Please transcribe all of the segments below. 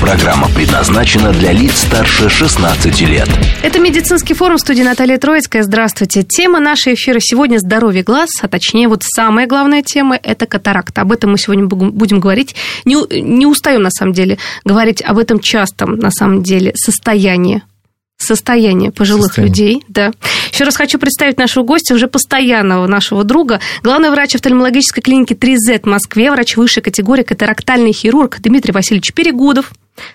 Программа предназначена для лиц старше 16 лет. Это медицинский форум в студии Наталья Троицкая. Здравствуйте. Тема нашего эфира сегодня здоровье глаз, а точнее вот самая главная тема – это катаракта. Об этом мы сегодня будем говорить. Не, не устаем на самом деле говорить об этом частом на самом деле состоянии состояние пожилых состояние. людей. Да. Еще раз хочу представить нашего гостя, уже постоянного нашего друга, главный врач офтальмологической клиники 3Z в Москве, врач высшей категории, катарактальный хирург Дмитрий Васильевич Перегудов.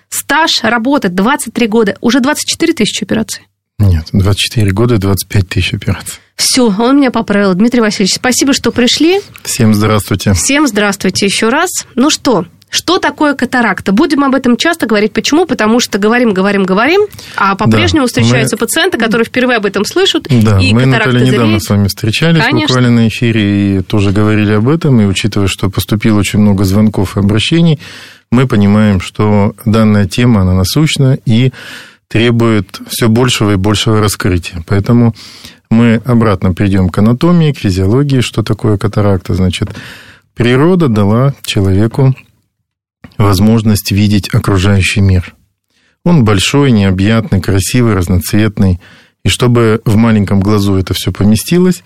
Стаж работы 23 года, уже 24 тысячи операций. Нет, 24 года и 25 тысяч операций. Все, он меня поправил. Дмитрий Васильевич, спасибо, что пришли. Всем здравствуйте. Всем здравствуйте еще раз. Ну что, что такое катаракта? Будем об этом часто говорить. Почему? Потому что говорим, говорим, говорим, а по-прежнему да, встречаются мы... пациенты, которые впервые об этом слышат. Да, и мы, Наталья, недавно с вами встречались Конечно. буквально на эфире и тоже говорили об этом. И учитывая, что поступило очень много звонков и обращений, мы понимаем, что данная тема, она насущна и требует все большего и большего раскрытия. Поэтому мы обратно придем к анатомии, к физиологии, что такое катаракта. Значит, природа дала человеку возможность видеть окружающий мир. Он большой, необъятный, красивый, разноцветный. И чтобы в маленьком глазу это все поместилось,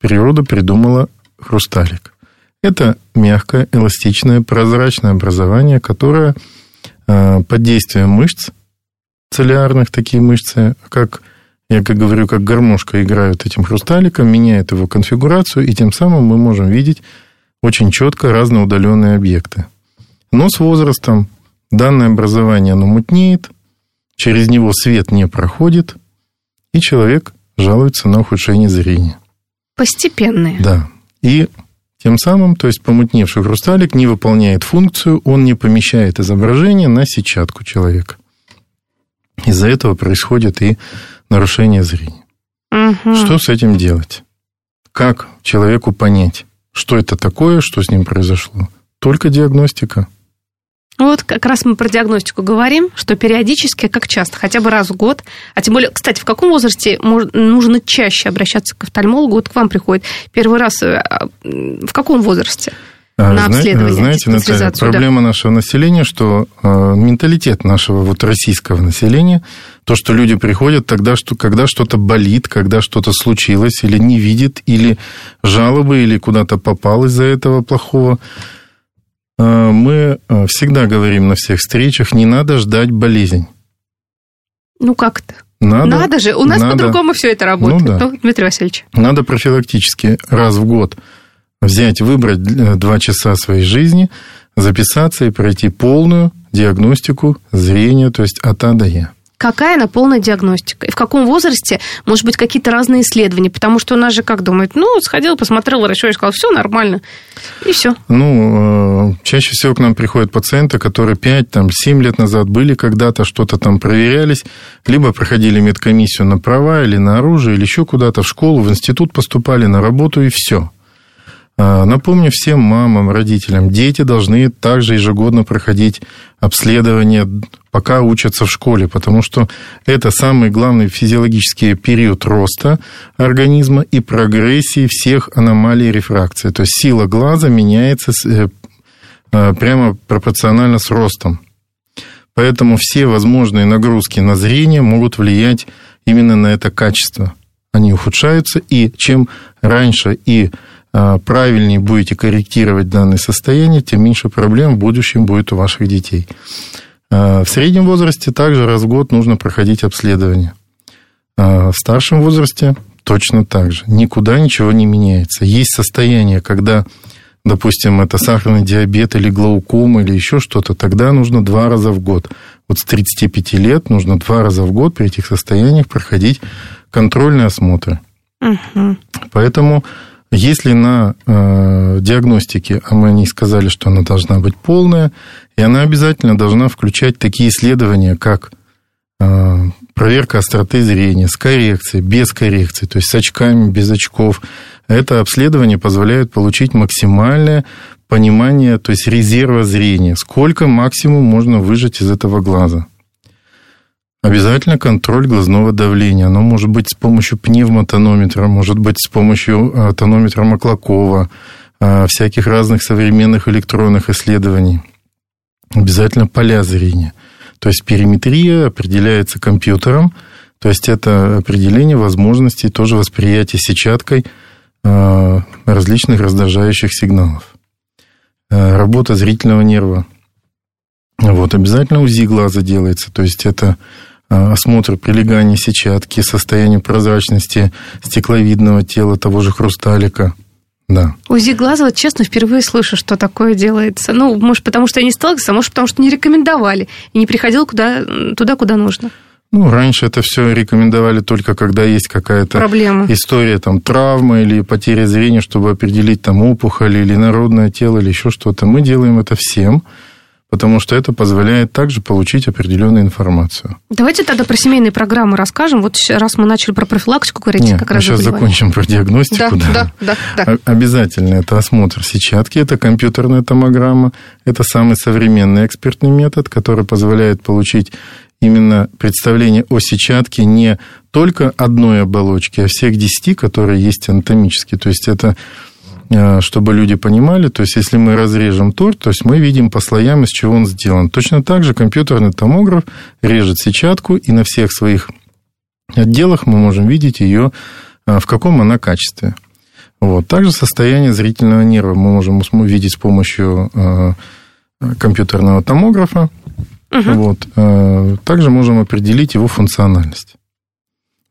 природа придумала хрусталик. Это мягкое, эластичное, прозрачное образование, которое э, под действием мышц, целлярных такие мышцы, как я как говорю, как гармошка играют этим хрусталиком, меняет его конфигурацию, и тем самым мы можем видеть очень четко разноудаленные объекты. Но с возрастом данное образование оно мутнеет, через него свет не проходит, и человек жалуется на ухудшение зрения. Постепенное. Да. И тем самым, то есть помутневший хрусталик не выполняет функцию, он не помещает изображение на сетчатку человека. Из-за этого происходит и нарушение зрения. Угу. Что с этим делать? Как человеку понять, что это такое, что с ним произошло? Только диагностика. Ну вот как раз мы про диагностику говорим, что периодически, как часто, хотя бы раз в год, а тем более, кстати, в каком возрасте нужно чаще обращаться к офтальмологу? Вот к вам приходит первый раз, э, а, в каком возрасте? А, на обследование. Знаете, Наталья, проблема да. нашего населения, что э, менталитет нашего вот российского населения, то, что люди приходят тогда, что, когда что-то болит, когда что-то случилось, или не видит, или жалобы, или куда-то попал из-за этого плохого, Э, мы э, всегда говорим на всех встречах, не надо ждать болезнь. Ну как-то. Надо, надо же, у нас надо, по-другому все это работает, ну, да. ну, Дмитрий Васильевич. Надо профилактически раз в год взять, выбрать э, два часа своей жизни, записаться и пройти полную диагностику зрения, то есть от А до Я какая она полная диагностика. И в каком возрасте, может быть, какие-то разные исследования. Потому что у нас же как думают, ну, сходил, посмотрел врачу и сказал, все нормально, и все. Ну, э, чаще всего к нам приходят пациенты, которые 5-7 лет назад были когда-то, что-то там проверялись, либо проходили медкомиссию на права или на оружие, или еще куда-то в школу, в институт поступали на работу, и все. А, напомню всем мамам, родителям, дети должны также ежегодно проходить обследование, пока учатся в школе, потому что это самый главный физиологический период роста организма и прогрессии всех аномалий рефракции. То есть сила глаза меняется э, э, прямо пропорционально с ростом. Поэтому все возможные нагрузки на зрение могут влиять именно на это качество. Они ухудшаются, и чем раньше и а, правильнее будете корректировать данное состояние, тем меньше проблем в будущем будет у ваших детей. А, в среднем возрасте также раз в год нужно проходить обследование. А, в старшем возрасте точно так же. Никуда ничего не меняется. Есть состояние, когда, допустим, это сахарный диабет или глаукома или еще что-то, тогда нужно два раза в год. Вот с 35 лет нужно два раза в год при этих состояниях проходить контрольные осмотры. Угу. Поэтому если на э, диагностике, а мы о ней сказали, что она должна быть полная, и она обязательно должна включать такие исследования, как проверка остроты зрения с коррекцией, без коррекции, то есть с очками, без очков. Это обследование позволяет получить максимальное понимание, то есть резерва зрения, сколько максимум можно выжать из этого глаза. Обязательно контроль глазного давления. Оно может быть с помощью пневмотонометра, может быть с помощью а, тонометра Маклакова, а, всяких разных современных электронных исследований. Обязательно поля зрения. То есть периметрия определяется компьютером, то есть это определение возможностей тоже восприятия сетчаткой а, различных раздражающих сигналов. Работа зрительного нерва. Вот, обязательно УЗИ глаза делается, то есть это осмотр прилегания сетчатки, состояние прозрачности стекловидного тела того же хрусталика. Да. УЗИ глаза, вот честно, впервые слышу, что такое делается. Ну, может, потому что я не сталкивался, а может, потому что не рекомендовали и не приходил куда, туда, куда нужно. Ну, раньше это все рекомендовали только когда есть какая-то Проблема. история, там, травма или потеря зрения, чтобы определить там опухоль или народное тело или еще что-то. Мы делаем это всем потому что это позволяет также получить определенную информацию. Давайте тогда про семейные программы расскажем. Вот раз мы начали про профилактику говорить, Нет, как раз сейчас закончим про диагностику. Да, да, да, да, да. Обязательно это осмотр сетчатки, это компьютерная томограмма, это самый современный экспертный метод, который позволяет получить именно представление о сетчатке не только одной оболочки, а всех десяти, которые есть анатомически. То есть это чтобы люди понимали, то есть если мы разрежем торт, то есть мы видим по слоям, из чего он сделан. Точно так же компьютерный томограф режет сетчатку, и на всех своих отделах мы можем видеть ее, э, в каком она качестве. Вот. Также состояние зрительного нерва мы можем увидеть с помощью э, компьютерного томографа. Угу. Вот. Также можем определить его функциональность.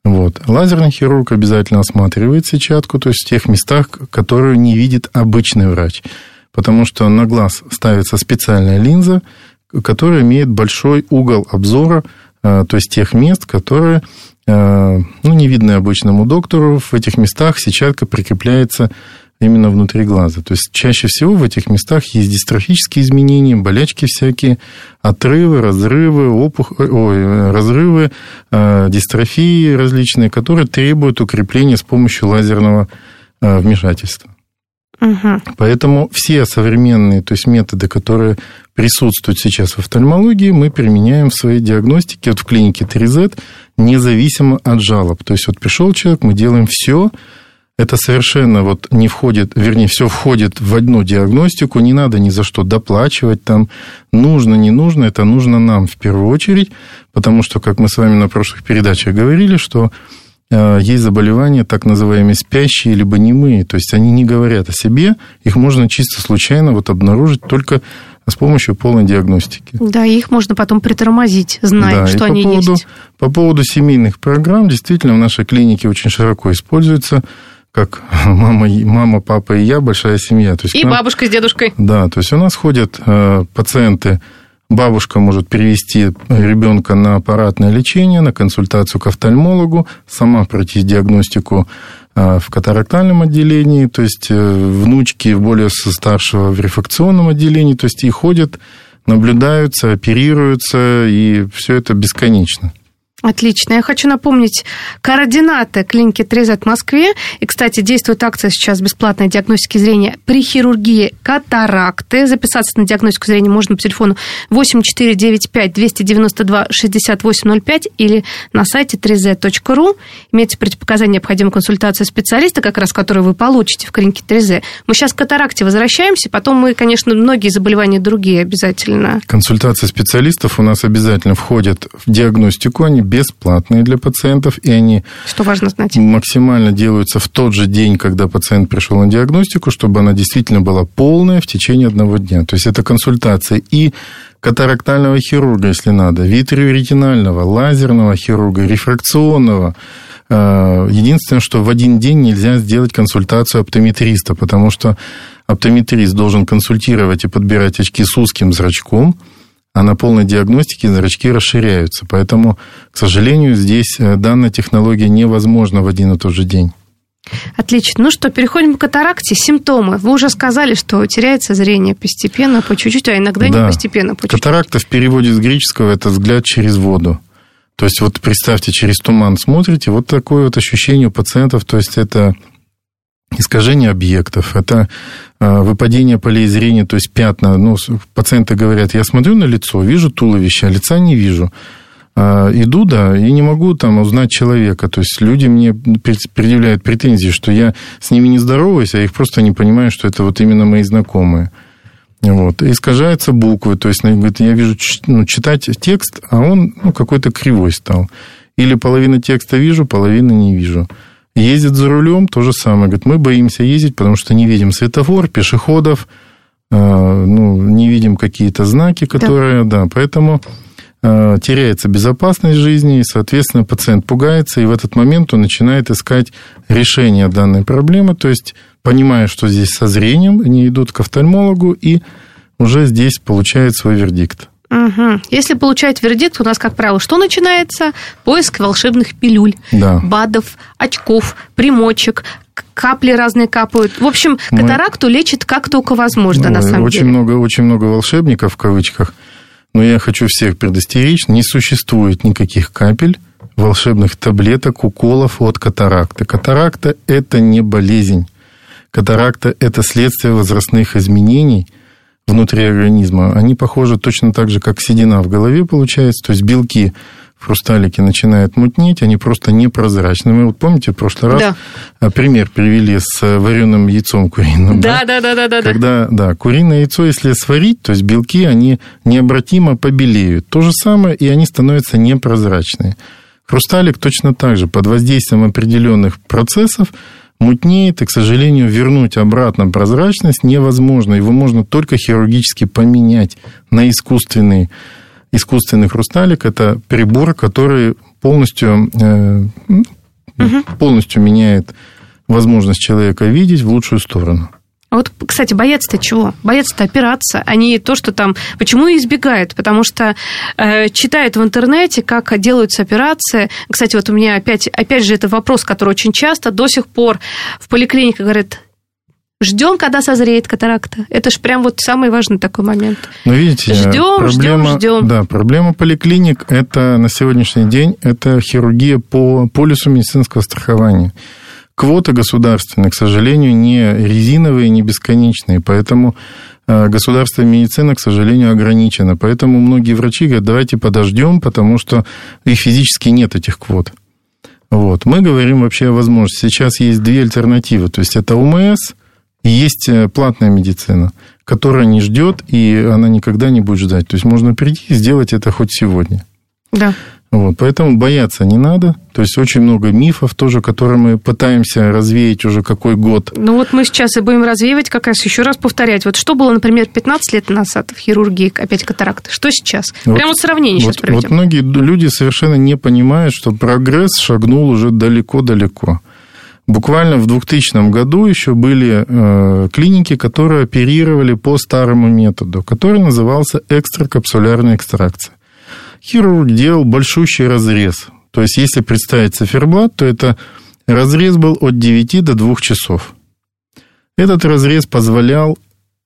Вот. Лазерный хирург обязательно осматривает сетчатку, то есть в тех местах, которые не видит обычный врач. Потому что на глаз ставится специальная линза, которая имеет большой угол обзора, э, то есть тех мест, которые э, ну, не видны обычному доктору. В этих местах сетчатка прикрепляется именно внутри глаза. То есть чаще всего в этих местах есть дистрофические изменения, болячки всякие, отрывы, разрывы, опух... Ой, разрывы, э, дистрофии различные, которые требуют укрепления с помощью лазерного э, вмешательства. Угу. Поэтому все современные то есть методы, которые присутствуют сейчас в офтальмологии, мы применяем в своей диагностике вот в клинике 3Z независимо от жалоб. То есть вот пришел человек, мы делаем все, это совершенно вот не входит, вернее, все входит в одну диагностику, не надо ни за что доплачивать там, нужно, не нужно, это нужно нам в первую очередь, потому что, как мы с вами на прошлых передачах говорили, что э, есть заболевания, так называемые спящие либо немые, то есть они не говорят о себе, их можно чисто случайно вот обнаружить только с помощью полной диагностики. Да, их можно потом притормозить, зная, да, что они по поводу, есть. По поводу семейных программ, действительно, в нашей клинике очень широко используется как мама, мама, папа и я, большая семья. То есть и нам, бабушка с дедушкой. Да, то есть у нас ходят э, пациенты, бабушка может перевести ребенка на аппаратное лечение, на консультацию к офтальмологу, сама пройти диагностику э, в катарактальном отделении, то есть э, внучки более старшего в рефракционном отделении, то есть и ходят, наблюдаются, оперируются, и все это бесконечно. Отлично. Я хочу напомнить координаты клиники 3Z в Москве. И, кстати, действует акция сейчас бесплатной диагностики зрения при хирургии катаракты. Записаться на диагностику зрения можно по телефону 8495 292 6805 или на сайте 3z.ru. Имеется противопоказания необходимой консультации специалиста, как раз который вы получите в клинике 3Z. Мы сейчас к катаракте возвращаемся, потом мы, конечно, многие заболевания другие обязательно. Консультация специалистов у нас обязательно входит в диагностику. Они бесплатные для пациентов, и они Что важно знать. максимально делаются в тот же день, когда пациент пришел на диагностику, чтобы она действительно была полная в течение одного дня. То есть это консультация и катарактального хирурга, если надо, витриоретинального, лазерного хирурга, рефракционного. Э, единственное, что в один день нельзя сделать консультацию оптометриста, потому что оптометрист должен консультировать и подбирать очки с узким зрачком – а на полной диагностике зрачки расширяются. Поэтому, к сожалению, здесь э, данная технология невозможна в один и тот же день. Отлично. Ну что, переходим к катаракте. Симптомы. Вы уже сказали, что теряется зрение постепенно, по чуть-чуть, а иногда да. не постепенно. По чуть-чуть. Катаракта в переводе с греческого – это взгляд через воду. То есть вот представьте, через туман смотрите, вот такое вот ощущение у пациентов, то есть это искажение объектов, это а, выпадение полей зрения, то есть пятна. Ну, пациенты говорят, я смотрю на лицо, вижу туловище, а лица не вижу. А, иду, да, и не могу там узнать человека. То есть люди мне предъявляют претензии, что я с ними не здороваюсь, а их просто не понимаю, что это вот именно мои знакомые. Вот. Искажаются буквы, то есть говорит, я вижу ну, читать текст, а он ну, какой-то кривой стал. Или половину текста вижу, половину не вижу. Ездит за рулем, то же самое. Говорит, мы боимся ездить, потому что не видим светофор, пешеходов, а, ну, не видим какие-то знаки, которые, да, да поэтому а, теряется безопасность жизни, и, соответственно, пациент пугается, и в этот момент он начинает искать решение данной проблемы, то есть, понимая, что здесь со зрением, они идут к офтальмологу и уже здесь получают свой вердикт. Угу. Если получать вердикт, у нас, как правило, что начинается? Поиск волшебных пилюль, да. БАДов, очков, примочек, капли разные капают. В общем, катаракту Мы... лечит как только возможно, ну, на самом очень деле. Много, очень много волшебников, в кавычках, но я хочу всех предостеречь, не существует никаких капель, волшебных таблеток, уколов от катаракты. Катаракта – это не болезнь. Катаракта – это следствие возрастных изменений внутри организма. Они похожи точно так же, как седина в голове получается, то есть белки хрусталики начинают мутнеть, они просто непрозрачны. Мы вот помните, в прошлый раз да. пример привели с вареным яйцом куриным. Да, да, да, да, да. Когда, да, куриное яйцо, если сварить, то есть белки, они необратимо побелеют. То же самое, и они становятся непрозрачные. Хрусталик точно так же под воздействием определенных процессов мутнеет, и, к сожалению, вернуть обратно прозрачность невозможно. Его можно только хирургически поменять на искусственный искусственный хрусталик – это прибор, который полностью, угу. полностью меняет возможность человека видеть в лучшую сторону. А вот, кстати, боятся-то чего? Боятся-то опираться, а не то, что там... Почему избегают? Потому что э, читают в интернете, как делаются операции. Кстати, вот у меня опять, опять же это вопрос, который очень часто до сих пор в поликлиниках говорят, Ждем, когда созреет катаракта. Это же прям вот самый важный такой момент. Ну, видите, ждем, ждем, ждем. Да, проблема поликлиник это на сегодняшний день это хирургия по полису медицинского страхования. Квоты государственные, к сожалению, не резиновые, не бесконечные, поэтому э, государственная медицина, к сожалению, ограничена. Поэтому многие врачи говорят, давайте подождем, потому что их физически нет, этих квот. Вот. Мы говорим вообще о возможности. Сейчас есть две альтернативы. То есть это УМС – есть э, платная медицина, которая не ждет, и она никогда не будет ждать. То есть можно прийти и сделать это хоть сегодня. Да. Вот, поэтому бояться не надо. То есть очень много мифов тоже, которые мы пытаемся развеять уже какой год. Ну вот мы сейчас и будем развеивать, как раз еще раз повторять. Вот что было, например, 15 лет назад в хирургии, опять катаракты, что сейчас? Вот, Прямо сравнение вот, сейчас проведем. Вот многие люди совершенно не понимают, что прогресс шагнул уже далеко-далеко. Буквально в 2000 году еще были э, клиники, которые оперировали по старому методу, который назывался экстракапсулярная экстракция. Хирург делал большущий разрез. То есть, если представить циферблат, то это разрез был от 9 до 2 часов. Этот разрез позволял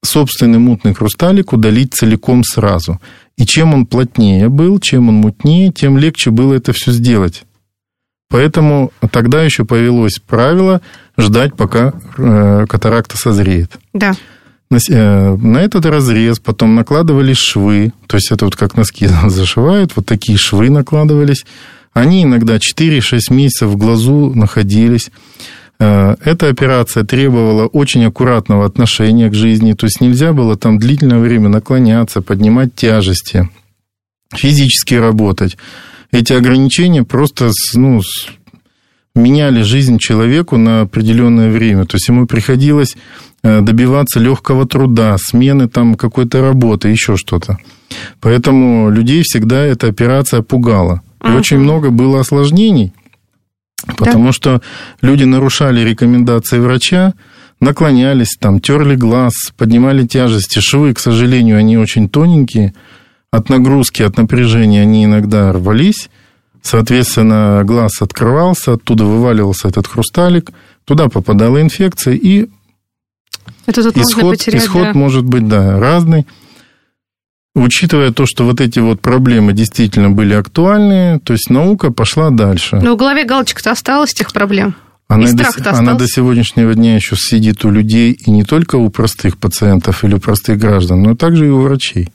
собственный мутный хрусталик удалить целиком сразу. И чем он плотнее был, чем он мутнее, тем легче было это все сделать. Поэтому тогда еще появилось правило ждать, пока э, катаракта созреет. Да. На, э, на этот разрез потом накладывались швы, то есть это вот как носки зашивают, вот такие швы накладывались. Они иногда 4-6 месяцев в глазу находились. Э, эта операция требовала очень аккуратного отношения к жизни, то есть нельзя было там длительное время наклоняться, поднимать тяжести, физически работать эти ограничения просто ну, меняли жизнь человеку на определенное время. То есть ему приходилось э, добиваться легкого труда, смены там какой-то работы, еще что-то. Поэтому людей всегда эта операция пугала. И uh-huh. очень много было осложнений, потому да. что люди нарушали рекомендации врача, наклонялись, там, терли глаз, поднимали тяжести. Швы, к сожалению, они очень тоненькие – от нагрузки, от напряжения они иногда рвались. Соответственно, глаз открывался, оттуда вываливался этот хрусталик, туда попадала инфекция, и Это тут исход, потерять, исход да. может быть да, разный. учитывая то, что вот эти вот проблемы действительно были актуальны, то есть наука пошла дальше. Но в голове галочка-то осталась этих проблем. Она, до, она до сегодняшнего дня еще сидит у людей, и не только у простых пациентов или у простых граждан, но также и у врачей.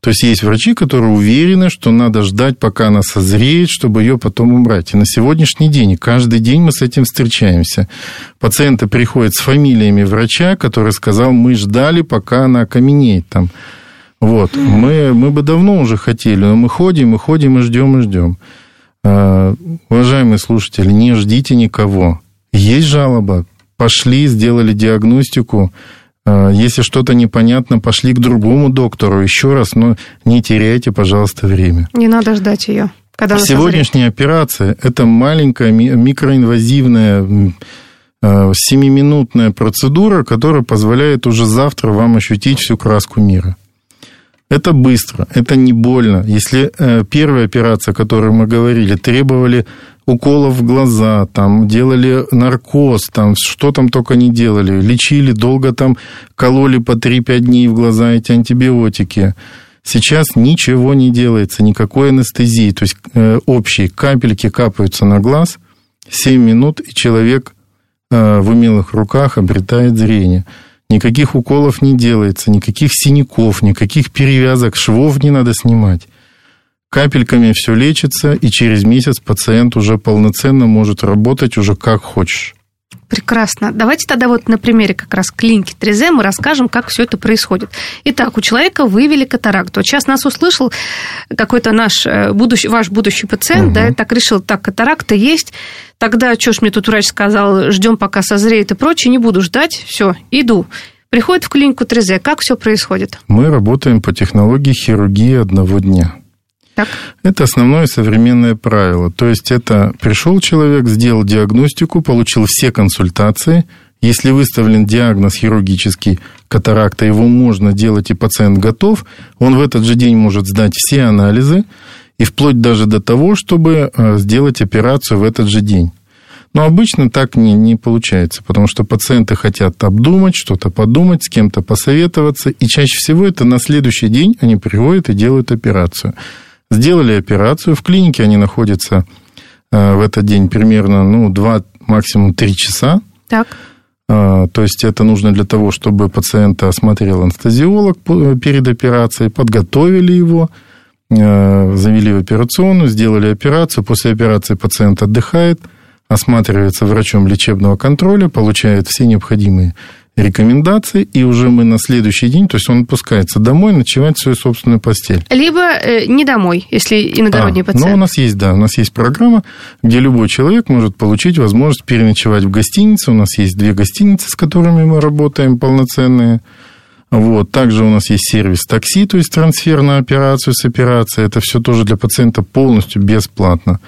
То есть есть врачи, которые уверены, что надо ждать, пока она созреет, чтобы ее потом убрать. И на сегодняшний день, и каждый день мы с этим встречаемся. Пациенты приходят с фамилиями врача, который сказал, мы ждали, пока она окаменеет там. Вот. Мы, мы бы давно уже хотели, но мы ходим, мы ходим и ждем, и ждем. А, уважаемые слушатели, не ждите никого. Есть жалоба, пошли, сделали диагностику. А, если что-то непонятно, пошли к другому доктору еще раз, но не теряйте, пожалуйста, время. Не надо ждать ее. Когда Сегодняшняя операция – это маленькая микроинвазивная а, семиминутная процедура, которая позволяет уже завтра вам ощутить всю краску мира. Это быстро, это не больно. Если э, первая операция, о которой мы говорили, требовали уколов в глаза, там делали наркоз, там что там только не делали, лечили, долго там кололи по 3-5 дней в глаза эти антибиотики. Сейчас ничего не делается, никакой анестезии, то есть э, общие капельки капаются на глаз, 7 минут, и человек э, в умелых руках обретает зрение. Никаких уколов не делается, никаких синяков, никаких перевязок, швов не надо снимать. Капельками все лечится, и через месяц пациент уже полноценно может работать уже как хочешь. Прекрасно. Давайте тогда вот на примере как раз клиники 3Z мы расскажем, как все это происходит. Итак, у человека выявили катаракту. Вот сейчас нас услышал какой-то наш э, будущий, ваш будущий пациент, угу. да, так решил, так, катаракта есть, тогда что ж мне тут врач сказал, ждем пока созреет и прочее, не буду ждать, все, иду. Приходит в клинику 3Z, как все происходит? Мы работаем по технологии хирургии одного дня. Так. Это основное современное правило. То есть это пришел человек, сделал диагностику, получил все консультации. Если выставлен диагноз хирургический катаракта, его можно делать, и пациент готов. Он в этот же день может сдать все анализы, и вплоть даже до того, чтобы э, сделать операцию в этот же день. Но обычно так не, не получается, потому что пациенты хотят обдумать, что-то подумать, с кем-то посоветоваться, и чаще всего это на следующий день они приходят и делают операцию. Сделали операцию. В клинике они находятся э, в этот день примерно ну, 2, максимум 3 часа. Так. Э, то есть это нужно для того, чтобы пациента осмотрел анестезиолог перед операцией, подготовили его, э, завели в операционную, сделали операцию. После операции пациент отдыхает, осматривается врачом лечебного контроля, получает все необходимые рекомендации, и уже мы на следующий день, то есть он отпускается домой ночевать в свою собственную постель. Либо э, не домой, если иногородний а, пациент. Ну, у нас есть, да, у нас есть программа, где любой человек может получить возможность переночевать в гостинице. У нас есть две гостиницы, с которыми мы работаем, полноценные. Вот. Также у нас есть сервис такси, то есть трансфер на операцию с операцией. Это все тоже для пациента полностью бесплатно.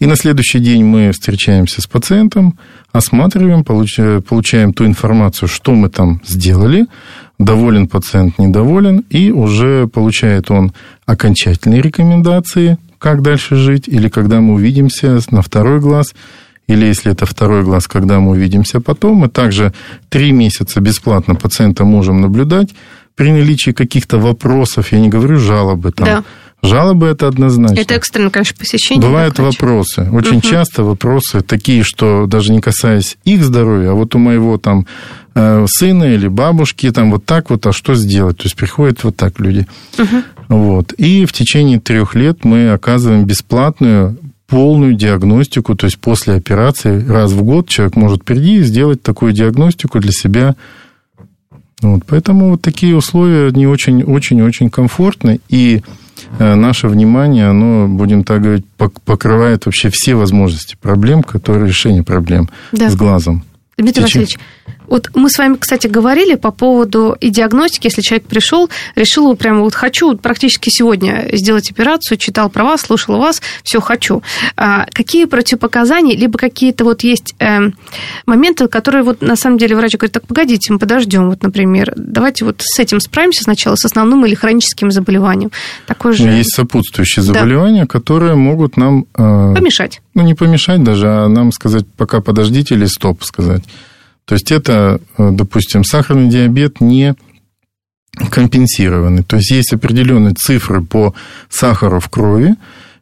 И на следующий день мы встречаемся с пациентом, осматриваем, получаем ту информацию, что мы там сделали, доволен пациент, недоволен, и уже получает он окончательные рекомендации, как дальше жить, или когда мы увидимся на второй глаз, или если это второй глаз, когда мы увидимся потом. Мы также три месяца бесплатно пациента можем наблюдать при наличии каких-то вопросов, я не говорю жалобы, там, да Жалобы это однозначно. Это экстренно, конечно, посещение. Бывают вопросы. Очень угу. часто вопросы такие, что даже не касаясь их здоровья, а вот у моего там э, сына или бабушки там вот так вот, а что сделать? То есть приходят вот так люди. Угу. Вот. И в течение трех лет мы оказываем бесплатную полную диагностику, то есть после операции раз в год человек может прийти и сделать такую диагностику для себя. Вот, поэтому вот такие условия не очень-очень-очень комфортны. И наше внимание, оно, будем так говорить, покрывает вообще все возможности проблем, которые решение проблем да. с глазом. Дмитрий Васильевич, вот мы с вами, кстати, говорили по поводу и диагностики, если человек пришел, решил, прямо вот хочу практически сегодня сделать операцию, читал про вас, слушал вас, все хочу. А какие противопоказания, либо какие-то вот есть э, моменты, которые вот на самом деле врач говорит, так погодите, мы подождем, вот, например, давайте вот с этим справимся сначала, с основным или хроническим заболеванием. Такое же... Есть сопутствующие заболевания, да. которые могут нам... Э, помешать. Ну, не помешать даже, а нам сказать, пока подождите или стоп сказать. То есть это, э, допустим, сахарный диабет не компенсированы. То есть есть определенные цифры по сахару в крови.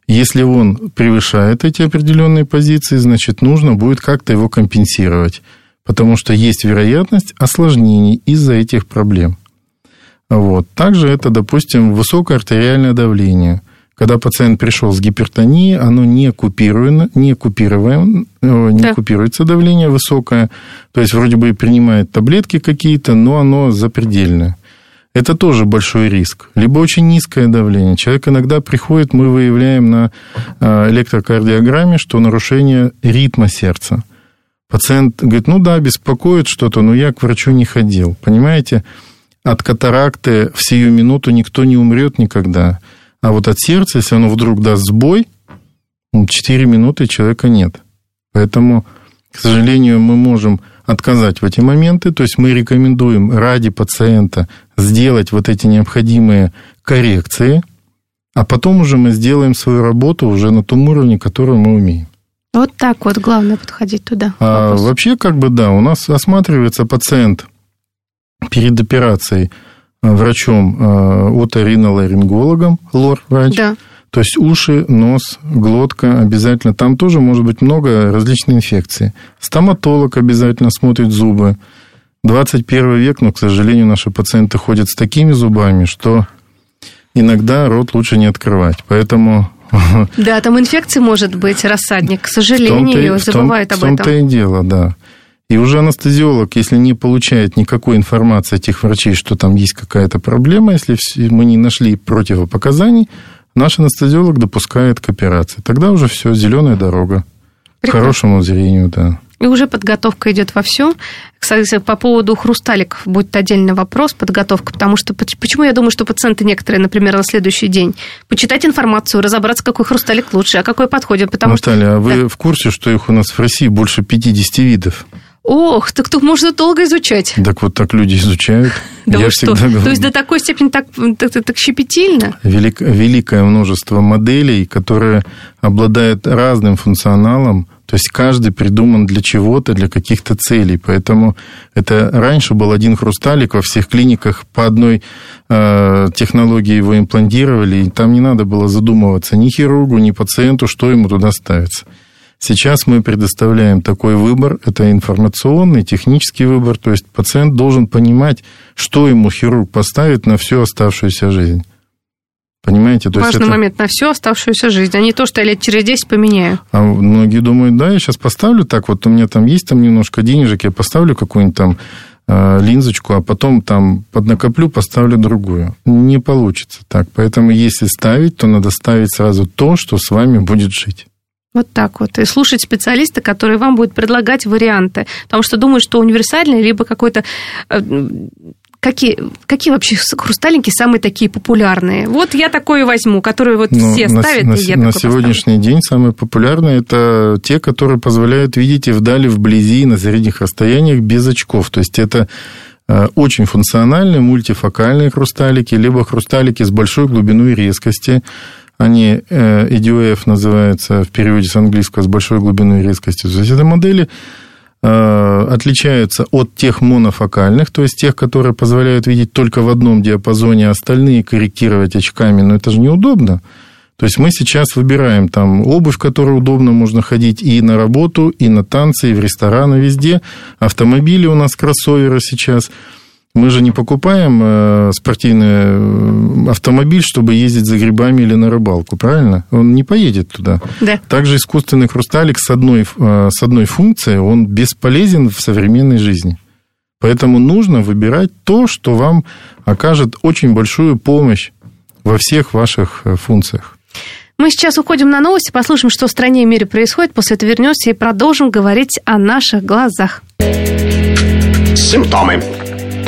Если он превышает эти определенные позиции, значит, нужно будет как-то его компенсировать. Потому что есть вероятность осложнений из-за этих проблем. Вот. Также это, допустим, высокое артериальное давление. Когда пациент пришел с гипертонией, оно не, купируемо, не, купируемо, не да. купируется давление высокое. То есть, вроде бы и принимает таблетки какие-то, но оно запредельное. Это тоже большой риск. Либо очень низкое давление. Человек иногда приходит, мы выявляем на э, электрокардиограмме, что нарушение ритма сердца. Пациент говорит, ну да, беспокоит что-то, но я к врачу не ходил. Понимаете? от катаракты в сию минуту никто не умрет никогда. А вот от сердца, если оно вдруг даст сбой, 4 минуты человека нет. Поэтому, к сожалению, мы можем отказать в эти моменты. То есть мы рекомендуем ради пациента сделать вот эти необходимые коррекции, а потом уже мы сделаем свою работу уже на том уровне, который мы умеем. Вот так вот, главное подходить туда. А, вообще, как бы, да, у нас осматривается пациент – перед операцией э, врачом э, оториноларингологом, лор-врач. Да. То есть уши, нос, глотка обязательно. Там тоже может быть много различных инфекций. Стоматолог обязательно смотрит зубы. 21 век, но, к сожалению, наши пациенты ходят с такими зубами, что иногда рот лучше не открывать. Поэтому... Да, там инфекция может быть, рассадник. К сожалению, забывают об этом. В том-то и дело, да. И уже анестезиолог, если не получает никакой информации от этих врачей, что там есть какая-то проблема, если мы не нашли противопоказаний, наш анестезиолог допускает к операции. Тогда уже все, зеленая дорога. Прекрасно. К хорошему зрению, да. И уже подготовка идет во всем. Кстати, по поводу хрусталиков будет отдельный вопрос, подготовка, потому что почему я думаю, что пациенты некоторые, например, на следующий день, почитать информацию, разобраться, какой хрусталик лучше, а какой подходит, потому Наталья, что... а вы да. в курсе, что их у нас в России больше 50 видов? Ох, так тут можно долго изучать. Так вот так люди изучают. Да Я что? Говорю, То есть до такой степени так, так, так, так щепетильно? Велик, великое множество моделей, которые обладают разным функционалом, то есть каждый придуман для чего-то, для каких-то целей. Поэтому это раньше был один хрусталик, во всех клиниках по одной э, технологии его имплантировали, и там не надо было задумываться ни хирургу, ни пациенту, что ему туда ставится. Сейчас мы предоставляем такой выбор. Это информационный, технический выбор. То есть пациент должен понимать, что ему хирург поставит на всю оставшуюся жизнь. Понимаете? То Важный это... момент на всю оставшуюся жизнь, а не то, что я лет через 10 поменяю. А многие думают, да, я сейчас поставлю так, вот у меня там есть там немножко денежек, я поставлю какую-нибудь там э, линзочку, а потом там поднакоплю, поставлю другую. Не получится так. Поэтому если ставить, то надо ставить сразу то, что с вами будет жить. Вот так вот. И слушать специалиста, который вам будет предлагать варианты. Потому что думаю, что универсальный, либо какой-то э, Какие, какие вообще хрусталики самые такие популярные? Вот я такое возьму, которые вот ну, все на, ставят, на, и я На сегодняшний поставлю. день самые популярные это те, которые позволяют видеть и вдали, вблизи, на средних расстояниях без очков. То есть это э, очень функциональные мультифокальные хрусталики, либо хрусталики с большой глубиной резкости, они э, называются в переводе с английского с большой глубиной резкости. То есть это модели э, отличаются от тех монофокальных, то есть тех, которые позволяют видеть только в одном диапазоне, а остальные корректировать очками, но это же неудобно. То есть мы сейчас выбираем там обувь, в удобно можно ходить и на работу, и на танцы, и в рестораны, везде. Автомобили у нас кроссоверы сейчас – мы же не покупаем э, спортивный э, автомобиль, чтобы ездить за грибами или на рыбалку, правильно? Он не поедет туда. Да. Также искусственный хрусталик с одной, э, с одной функцией, он бесполезен в современной жизни. Поэтому нужно выбирать то, что вам окажет очень большую помощь во всех ваших функциях. Мы сейчас уходим на новости, послушаем, что в стране и мире происходит, после этого вернемся и продолжим говорить о наших глазах. Симптомы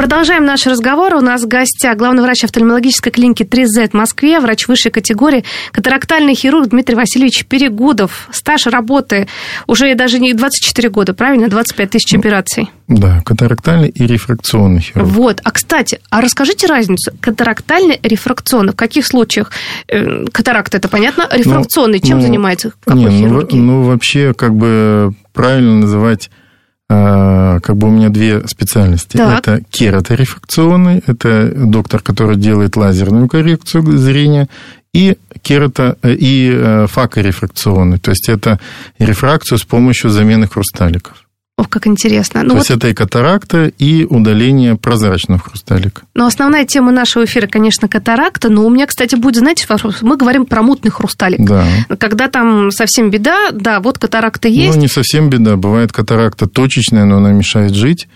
Продолжаем наш разговор. У нас в гостях главный врач офтальмологической клиники 3Z в Москве, врач высшей категории, катарактальный хирург Дмитрий Васильевич Перегудов. Стаж работы уже даже не 24 года, правильно? 25 тысяч операций. Да, катарактальный и рефракционный хирург. Вот. А, кстати, а расскажите разницу. Катарактальный, рефракционный. В каких случаях э, катаракта, это понятно, рефракционный? Ну, Чем ну, занимается? Какой не, ну, хирургии? ну, вообще, как бы правильно называть как бы у меня две специальности. Так. Это кераторефракционный, это доктор, который делает лазерную коррекцию зрения, и керато и э, факорефракционный, то есть это рефракцию с помощью замены хрусталиков. Ох, как интересно. Ну, то вот, есть это и катаракта, и удаление прозрачного хрусталика. но основная тема нашего эфира, конечно, катаракта. Но у меня, кстати, будет, знаете, вопрос. Мы говорим про мутный хрусталик. Да. Когда там совсем беда, да, вот катаракта есть. Ну, не совсем беда. Бывает катаракта точечная, но она мешает жить.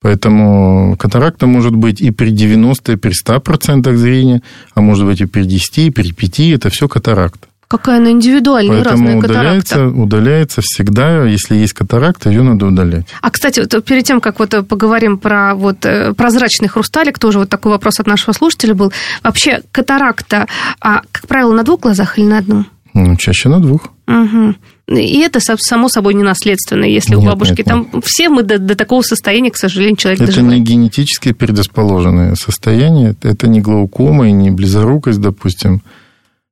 Поэтому катаракта может быть и при 90, и при 100% зрения, а может быть и при 10, и при 5. Это все катаракта. Какая она индивидуальная, разная Поэтому катаракта. удаляется, удаляется всегда, если есть катаракта, ее надо удалять. А, кстати, вот перед тем, как вот поговорим про вот э, прозрачный хрусталик, тоже вот такой вопрос от нашего слушателя был. Вообще, катаракта, а, как правило, на двух глазах или на одном? Ну, чаще на двух. Угу. И это, само собой, не наследственно, если у Нет, бабушки нет, там все мы до, до такого состояния, к сожалению, человек Это доживает. не генетически предрасположенное состояние, это не глаукома и не близорукость, допустим.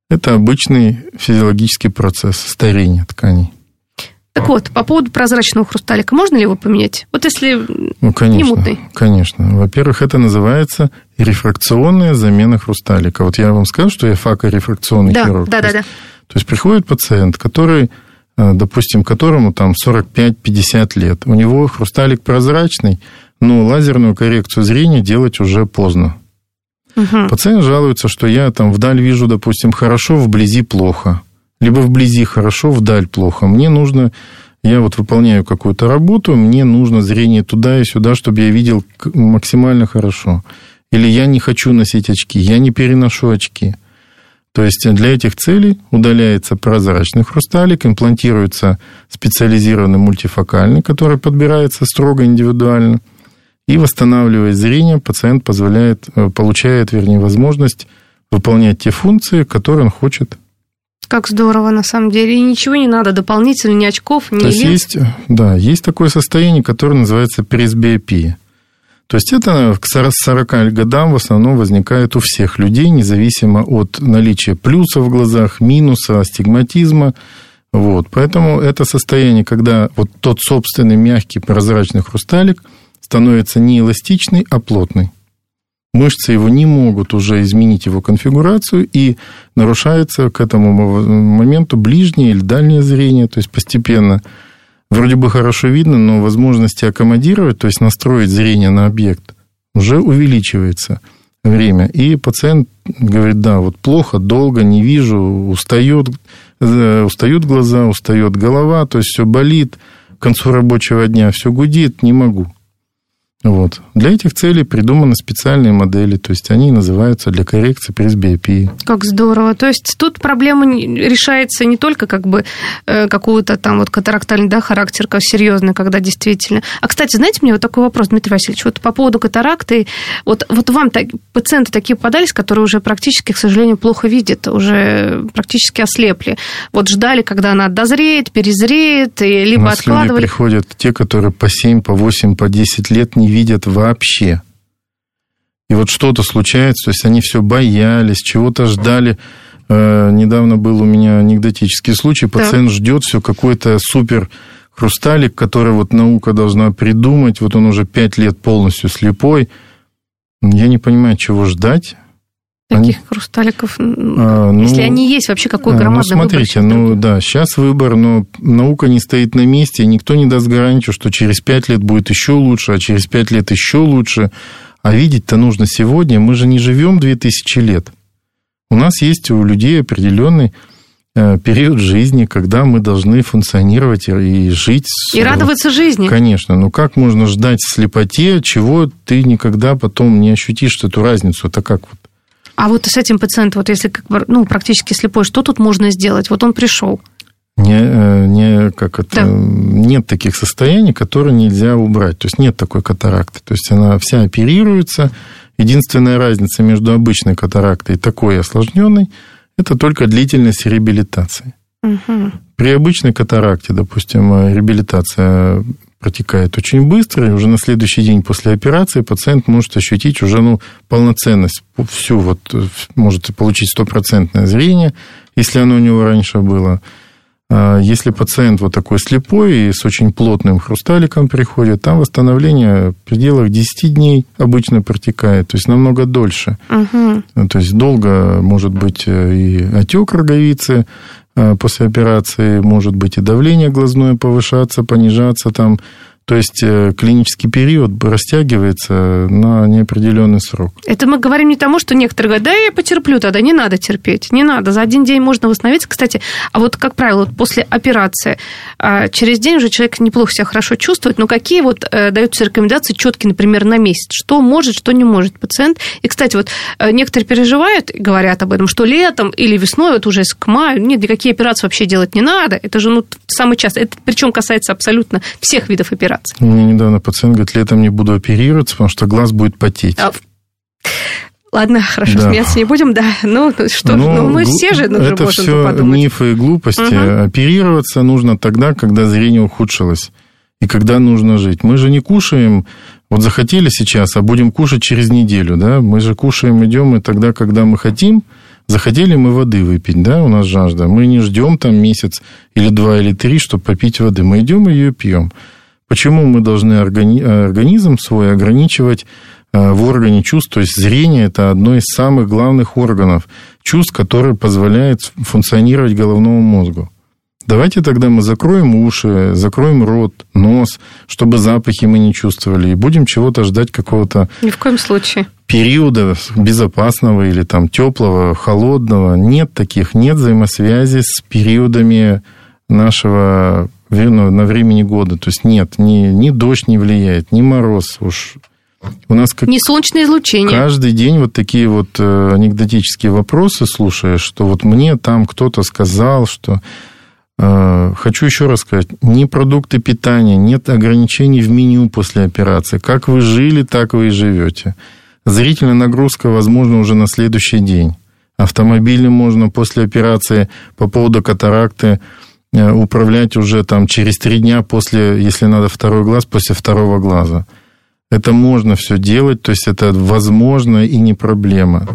Это обычный физиологический процесс старения тканей. Так вот, по поводу прозрачного хрусталика, можно ли его поменять? Вот если Ну, конечно. Не мутный. Конечно. Во-первых, это называется рефракционная замена хрусталика. Вот я вам скажу, что я факорефракционный да, хирург. да, да, да. То есть приходит пациент, который, э, допустим, которому там 45-50 лет, у него хрусталик прозрачный, но лазерную коррекцию зрения делать уже поздно. Мгм. Пациент жалуется, что я там вдаль вижу, допустим, хорошо, вблизи плохо. Либо вблизи хорошо, вдаль плохо. Мне нужно, я вот выполняю какую-то работу, мне нужно зрение туда и сюда, чтобы я видел максимально хорошо. Или я не хочу носить очки, я не переношу очки. То есть для этих целей удаляется прозрачный хрусталик, имплантируется специализированный мультифокальный, который подбирается строго индивидуально. И восстанавливая зрение, пациент позволяет, э, получает, вернее, возможность выполнять те функции, которые он хочет. Как здорово, на самом деле. И ничего не надо дополнительно, ни очков, ни То есть есть, да, есть такое состояние, которое называется пресбиопия. То есть это к 40 годам в основном возникает у всех людей, независимо от наличия плюсов в глазах, минуса, астигматизма. Вот. Поэтому это состояние, когда вот тот собственный мягкий прозрачный хрусталик становится не эластичный, а плотный. Мышцы его не могут уже изменить его конфигурацию, и нарушается к этому моменту ближнее или дальнее зрение, то есть постепенно вроде бы хорошо видно, но возможности аккомодировать, то есть настроить зрение на объект, уже увеличивается время. И пациент говорит, да, вот плохо, долго, не вижу, устает, э, устают глаза, устает голова, то есть все болит, к концу рабочего дня все гудит, не могу. Вот. Для этих целей придуманы специальные модели, то есть они называются для коррекции пресбиопии. Как здорово. То есть тут проблема решается не только как бы э, какого-то там вот катарактальный да, характер как серьезный, когда действительно. А, кстати, знаете, мне вот такой вопрос, Дмитрий Васильевич, вот по поводу катаракты, вот, вот вам так- пациенты такие попадались, которые уже практически, к сожалению, плохо видят, уже практически ослепли. Вот ждали, когда она дозреет, перезреет, и либо откладывали. приходят, те, которые по 7, по 8, по 10 лет не видят вообще. И вот что-то случается, то есть они все боялись, чего-то ждали. Э, недавно был у меня анекдотический случай. Пациент ждет все какой-то супер хрусталик, который вот наука должна придумать. Вот он уже 5 лет полностью слепой. Я не понимаю, чего ждать. Таких хрусталиков. А, ну, Если они есть, вообще какой а, громадный Ну, выбор смотрите, сейчас ну да, сейчас выбор, но наука не стоит на месте, никто не даст гарантию, что через пять лет будет еще лучше, а через пять лет еще лучше. А видеть-то нужно сегодня. Мы же не живем 2000 лет. У нас есть у людей определенный э, период жизни, когда мы должны функционировать и, жить. И радоваться жизни. Конечно. Ну как можно ждать слепоте, чего ты никогда потом не ощутишь эту разницу? Это как вот? А вот с этим пациентом, вот если как бы, ну, практически слепой, что тут можно сделать? Вот он пришел. Не, э, не, как это, да. нет таких состояний, которые нельзя убрать. То есть нет такой катаракты. То есть она вся оперируется. Единственная разница между обычной катарактой и такой осложненной – это только длительность реабилитации. Угу. При обычной катаракте, допустим, реабилитация протекает очень быстро, и уже на следующий день после операции пациент может ощутить уже ну, полноценность, всю вот, может получить стопроцентное зрение, если оно у него раньше было. А если пациент вот такой слепой и с очень плотным хрусталиком приходит, там восстановление в пределах 10 дней обычно протекает, то есть намного дольше. Угу. То есть долго может быть э, и отек роговицы, Э, после операции может быть и давление глазное повышаться, понижаться там. То есть э, клинический период растягивается на неопределенный срок. Это мы говорим не тому, что некоторые говорят, да, я потерплю тогда, не надо терпеть, не надо, за один день можно восстановиться. Кстати, а вот, как правило, после операции а, через день уже человек неплохо себя хорошо чувствует, но какие вот э, даются рекомендации четкие, например, на месяц? Что может, что не может пациент? И, кстати, вот э, некоторые переживают и говорят об этом, что летом или весной, вот уже к маю, нет, никакие операции вообще делать не надо. Это же ну, самый часто, это причем касается абсолютно всех видов операций операции. У меня недавно пациент говорит, летом не буду оперироваться, потому что глаз будет потеть. А... Ладно, хорошо, да. смеяться не будем, да. Ну, что ну, ну мы все же ну, Это все подумать. мифы и глупости. Угу. Оперироваться нужно тогда, когда зрение ухудшилось. И когда нужно жить. Мы же не кушаем, вот захотели сейчас, а будем кушать через неделю, да? Мы же кушаем, идем и тогда, когда мы хотим, Захотели мы воды выпить, да, у нас жажда. Мы не ждем там месяц или два или три, чтобы попить воды. Мы идем и ее пьем. Почему мы должны органи- организм свой ограничивать э, в органе чувств? То есть зрение – это одно из самых главных органов чувств, которое позволяет функционировать головному мозгу. Давайте тогда мы закроем уши, закроем рот, нос, чтобы запахи мы не чувствовали, и будем чего-то ждать какого-то... Ни в коем случае. Периода безопасного или там теплого, холодного. Нет таких, нет взаимосвязи с периодами нашего на времени года. То есть нет, ни, ни дождь не влияет, ни мороз. Уж у нас как... Не солнечное излучение. Каждый день вот такие вот э, анекдотические вопросы слушаешь, что вот мне там кто-то сказал, что... Э, хочу еще раз сказать, ни продукты питания, нет ограничений в меню после операции. Как вы жили, так вы и живете. Зрительная нагрузка, возможно, уже на следующий день. Автомобилем можно после операции по поводу катаракты управлять уже там через три дня после, если надо второй глаз, после второго глаза. Это можно все делать, то есть это возможно и не проблема.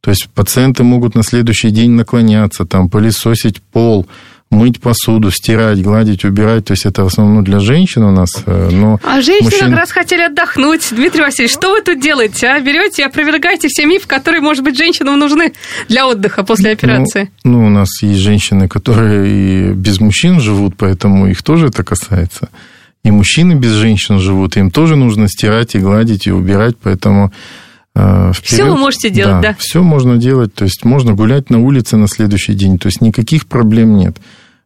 То есть пациенты могут на следующий день наклоняться, там, пылесосить пол, мыть посуду, стирать, гладить, убирать. То есть это в основном для женщин у нас. Э, но а женщины мужчин... как раз хотели отдохнуть. Дмитрий Васильевич, что вы тут делаете? А? Берете и опровергаете все мифы, которые, может быть, женщинам нужны для отдыха после ну, операции? Ну, ну, у нас есть женщины, которые и без мужчин живут, поэтому их тоже это касается. И мужчины без женщин живут, им тоже нужно стирать и гладить и убирать, поэтому Вперед. Э, все вы можете делать, да, да? Все можно делать, то есть можно гулять на улице на следующий день, то есть никаких проблем нет.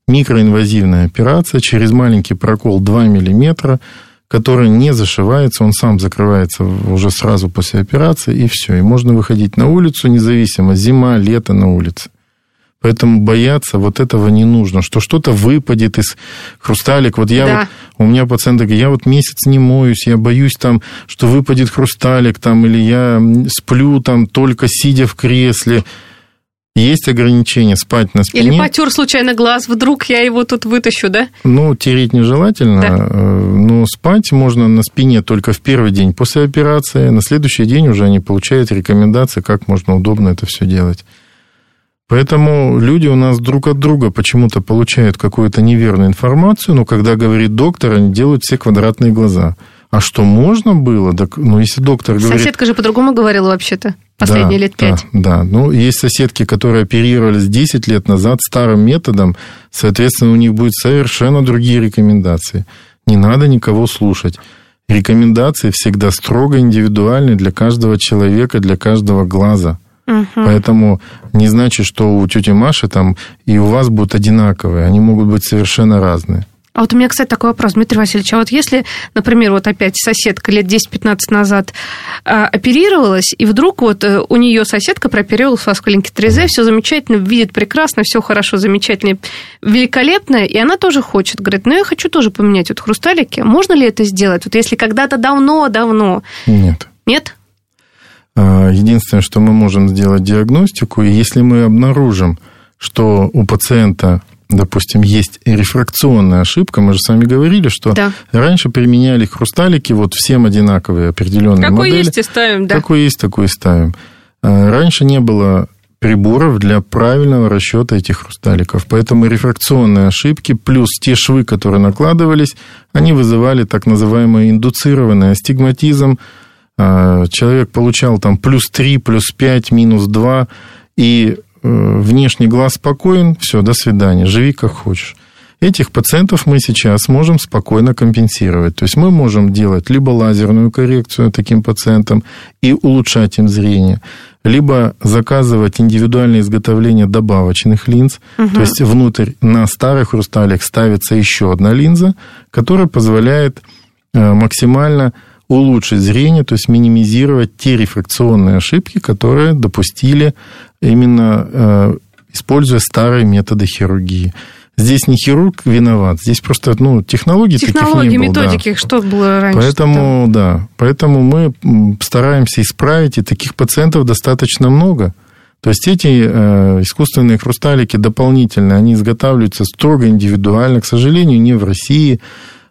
Микроинвазивная операция через маленький прокол 2 миллиметра, который не зашивается, он сам закрывается уже сразу после операции, и все. И можно выходить на улицу, независимо, зима, лето на улице. Поэтому бояться вот этого не нужно, что что-то выпадет из хрусталик. Вот я да. вот, у меня пациенты говорят, я вот месяц не моюсь, я боюсь там, что выпадет хрусталик там, или я сплю там только сидя в кресле. Есть ограничения спать на спине. Или потер случайно глаз, вдруг я его тут вытащу, да? Ну, тереть нежелательно, да. Э, но спать можно на спине только в первый день после операции. На следующий день уже они получают рекомендации, как можно удобно это все делать. Поэтому люди у нас друг от друга почему-то получают какую-то неверную информацию, но когда говорит доктор, они делают все квадратные глаза. А что можно было? Так, ну, если доктор говорит... Соседка же по-другому говорила вообще-то последние да, лет пять. Да, да, ну, есть соседки, которые оперировались 10 лет назад старым методом, соответственно, у них будут совершенно другие рекомендации. Не надо никого слушать. Рекомендации всегда строго индивидуальны для каждого человека, для каждого глаза – Угу. Поэтому не значит, что у тети Маши там и у вас будут одинаковые. Они могут быть совершенно разные. А вот у меня, кстати, такой вопрос, Дмитрий Васильевич. А вот если, например, вот опять соседка лет 10-15 назад а, оперировалась, и вдруг вот э, у нее соседка прооперировалась в васкулинке Трезе, все замечательно, видит прекрасно, все хорошо, замечательно, великолепно, и она тоже хочет. Говорит, ну я хочу тоже поменять вот хрусталики. Можно ли это сделать? Вот если когда-то давно-давно... Нет. Нет? А, единственное, что мы можем сделать диагностику, и если мы обнаружим, что у пациента допустим, есть рефракционная ошибка. Мы же с вами говорили, что да. раньше применяли хрусталики, вот всем одинаковые определенные Какой модели. есть и ставим, да. Какой есть, такой и ставим. А раньше не было приборов для правильного расчета этих хрусталиков. Поэтому рефракционные ошибки плюс те швы, которые накладывались, они вызывали так называемый индуцированный астигматизм. А, человек получал там плюс 3, плюс 5, минус 2, и Э, внешний глаз спокоен, все, до свидания, живи как хочешь. Этих пациентов мы сейчас можем спокойно компенсировать. То есть мы можем делать либо лазерную коррекцию таким пациентам и улучшать им зрение, либо заказывать индивидуальное изготовление добавочных линз. Угу. То есть внутрь на старых хрусталях ставится еще одна линза, которая позволяет э, максимально улучшить зрение, то есть минимизировать те рефракционные ошибки, которые допустили именно э, используя старые методы хирургии. Здесь не хирург виноват, здесь просто ну, технологий Технологии, таких не было. методики, да. что было раньше. Поэтому, да, поэтому мы стараемся исправить, и таких пациентов достаточно много. То есть эти э, искусственные хрусталики дополнительные, они изготавливаются строго индивидуально, к сожалению, не в России,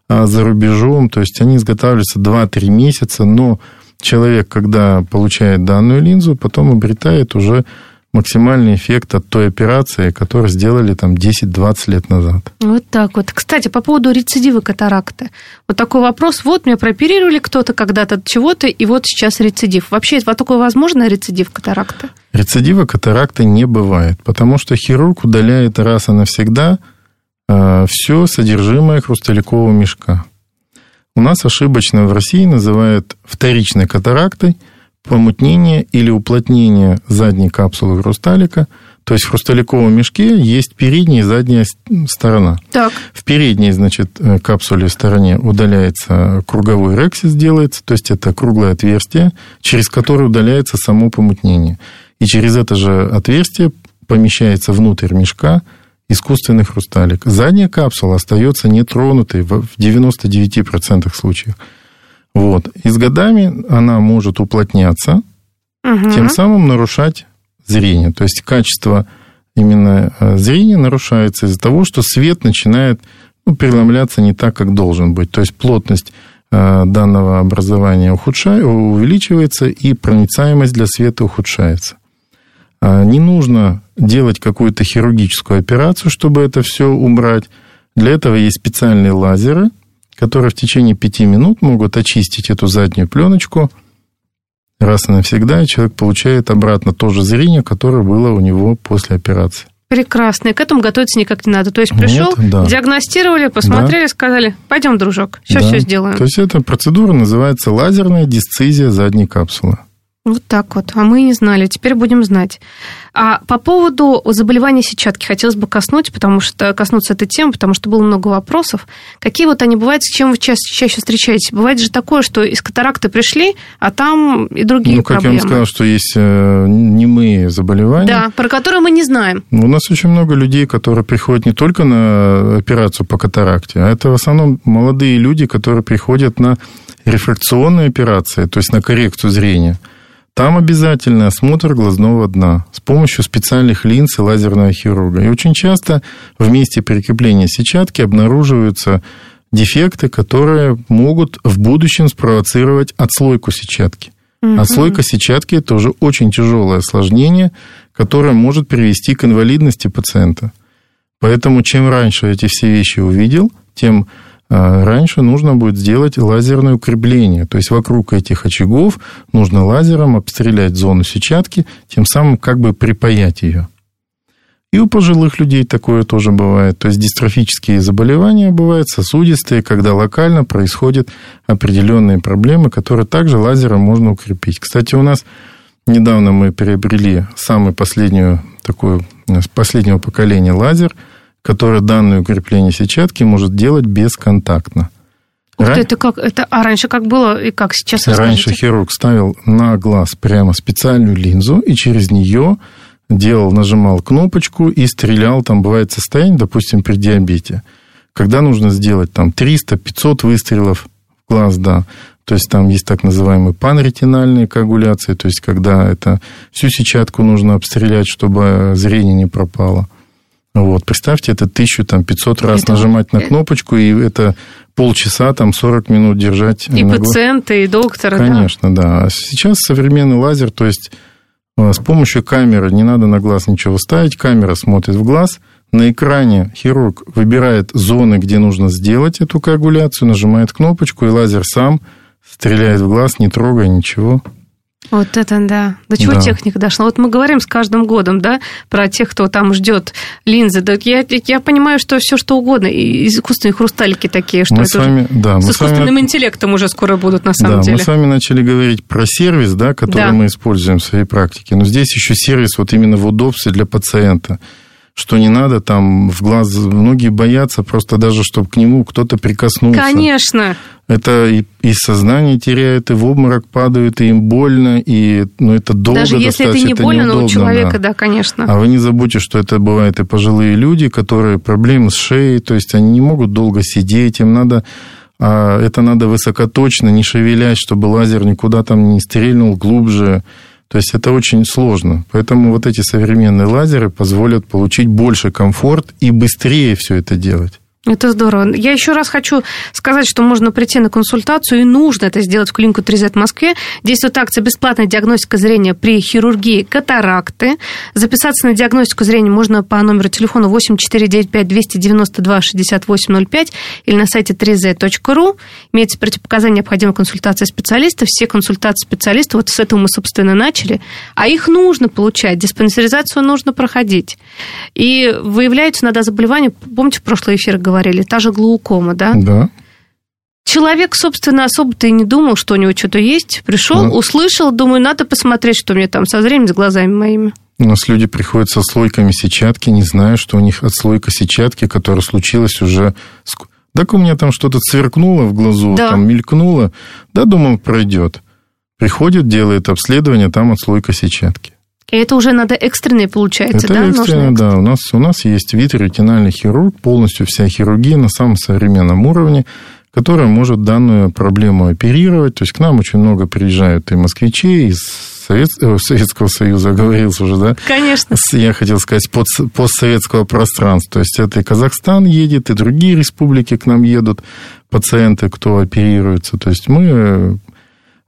за рубежом. То есть они изготавливаются 2-3 месяца, но человек, когда получает данную линзу, потом обретает уже максимальный эффект от той операции, которую сделали там 10-20 лет назад. Вот так вот. Кстати, по поводу рецидива катаракты. Вот такой вопрос. Вот меня прооперировали кто-то когда-то чего-то, и вот сейчас рецидив. Вообще, вот такое возможно рецидив катаракты? Рецидива катаракты не бывает, потому что хирург удаляет раз и навсегда все содержимое хрусталикового мешка. У нас ошибочно в России называют вторичной катарактой – помутнение или уплотнение задней капсулы хрусталика. То есть в хрусталиковом мешке есть передняя и задняя сторона. Так. В передней, значит, э, капсуле стороне удаляется круговой рексис делается, то есть это круглое отверстие, через которое удаляется само помутнение. И через это же отверстие помещается внутрь мешка искусственный хрусталик. Задняя капсула остается нетронутой в 99% случаев. Вот. И с годами она может уплотняться, угу. тем самым нарушать зрение. То есть качество именно э, зрения нарушается из-за того, что свет начинает ну, преломляться не так, как должен быть. То есть плотность э, данного образования ухудшает, увеличивается, и проницаемость для света ухудшается. А не нужно делать какую-то хирургическую операцию, чтобы это все убрать. Для этого есть специальные лазеры – которые в течение пяти минут могут очистить эту заднюю пленочку раз и навсегда, и человек получает обратно то же зрение, которое было у него после операции. Прекрасно. И к этому готовиться никак не надо. То есть пришел, Нет, да. диагностировали, посмотрели, да. сказали, пойдем, дружок, сейчас да. все сделаем. То есть эта процедура называется лазерная дисцизия задней капсулы. Вот так вот. А мы не знали, теперь будем знать. А по поводу заболевания сетчатки хотелось бы коснуть, потому что коснуться этой темы, потому что было много вопросов. Какие вот они бывают, с чем вы чаще, чаще встречаетесь? Бывает же такое, что из катаракты пришли, а там и другие ну, как проблемы. я вам сказал, что есть э, немые заболевания. Да, про которые мы не знаем. У нас очень много людей, которые приходят не только на операцию по катаракте, а это в основном молодые люди, которые приходят на рефракционные операции, то есть на коррекцию зрения. Там обязательно осмотр глазного дна с помощью специальных линз и лазерного хирурга. И очень часто в месте прикрепления сетчатки обнаруживаются дефекты, которые могут в будущем спровоцировать отслойку сетчатки. Отслойка сетчатки – это уже очень тяжелое осложнение, которое может привести к инвалидности пациента. Поэтому чем раньше эти все вещи увидел, тем раньше нужно будет сделать лазерное укрепление. То есть вокруг этих очагов нужно лазером обстрелять зону сетчатки, тем самым как бы припаять ее. И у пожилых людей такое тоже бывает. То есть дистрофические заболевания бывают, сосудистые, когда локально происходят определенные проблемы, которые также лазером можно укрепить. Кстати, у нас недавно мы приобрели самый последнюю такую, последнего поколения лазер – которое данное укрепление сетчатки может делать бесконтактно. Ух ты, это как? Это, а раньше как было и как сейчас? Раньше хирург ставил на глаз прямо специальную линзу и через нее делал, нажимал кнопочку и стрелял. Там бывает состояние, допустим, при диабете, когда нужно сделать там 300-500 выстрелов в глаз, да. То есть там есть так называемые панретинальные коагуляции, то есть когда это всю сетчатку нужно обстрелять, чтобы зрение не пропало. Вот, представьте, это 1500 раз это... нажимать на кнопочку, и это полчаса, там 40 минут держать. И на пациенты, и доктора. Конечно, да. да. А сейчас современный лазер, то есть э, с помощью камеры не надо на глаз ничего ставить, камера смотрит в глаз, на экране хирург выбирает зоны, где нужно сделать эту коагуляцию, нажимает кнопочку, и лазер сам стреляет в глаз, не трогая ничего. Вот это да. До чего да. техника дошла? Вот мы говорим с каждым годом, да, про тех, кто там ждет линзы. Да, я, я понимаю, что все что угодно, и искусственные хрусталики такие, что мы с, вами, да, с искусственным вами... интеллектом уже скоро будут на самом да, деле. Мы с вами начали говорить про сервис, да, который да. мы используем в своей практике. Но здесь еще сервис вот именно в удобстве для пациента что не надо там в глаз. Многие боятся просто даже, чтобы к нему кто-то прикоснулся. Конечно. Это и, и сознание теряет, и в обморок падают, и им больно, и ну, это долго Даже если это не это больно, но у человека, да. да, конечно. А вы не забудьте, что это бывает и пожилые люди, которые проблемы с шеей, то есть они не могут долго сидеть, им надо а это надо высокоточно, не шевелясь, чтобы лазер никуда там не стрельнул глубже. То есть это очень сложно. Поэтому вот эти современные лазеры позволят получить больше комфорт и быстрее все это делать. Это здорово. Я еще раз хочу сказать, что можно прийти на консультацию, и нужно это сделать в клинику 3Z в Москве. Действует акция «Бесплатная диагностика зрения при хирургии катаракты». Записаться на диагностику зрения можно по номеру телефона 8495 292 6805 или на сайте 3z.ru. Имеется противопоказания необходимой консультации специалистов. Все консультации специалистов, вот с этого мы, собственно, начали. А их нужно получать, диспансеризацию нужно проходить. И выявляются иногда заболевания, помните, в прошлый эфир говорили, та же глаукома, да? Да. Человек, собственно, особо-то и не думал, что у него что-то есть. Пришел, да. услышал, думаю, надо посмотреть, что мне там со зрением, с глазами моими. У нас люди приходят со слойками сетчатки, не зная, что у них отслойка сетчатки, которая случилась уже... Так у меня там что-то сверкнуло в глазу, да. там мелькнуло. Да, думал, пройдет. Приходит, делает обследование, там отслойка сетчатки. И это уже надо экстренное, получается, это да? Экстренное, да. У нас, у нас есть витреотинальный хирург, полностью вся хирургия на самом современном уровне, которая может данную проблему оперировать. То есть к нам очень много приезжают и москвичей из Совет... Э, Советского Союза, оговорился уже, да? Конечно. Я хотел сказать, под... постсоветского пространства. То есть это и Казахстан едет, и другие республики к нам едут, пациенты, кто оперируется. То есть мы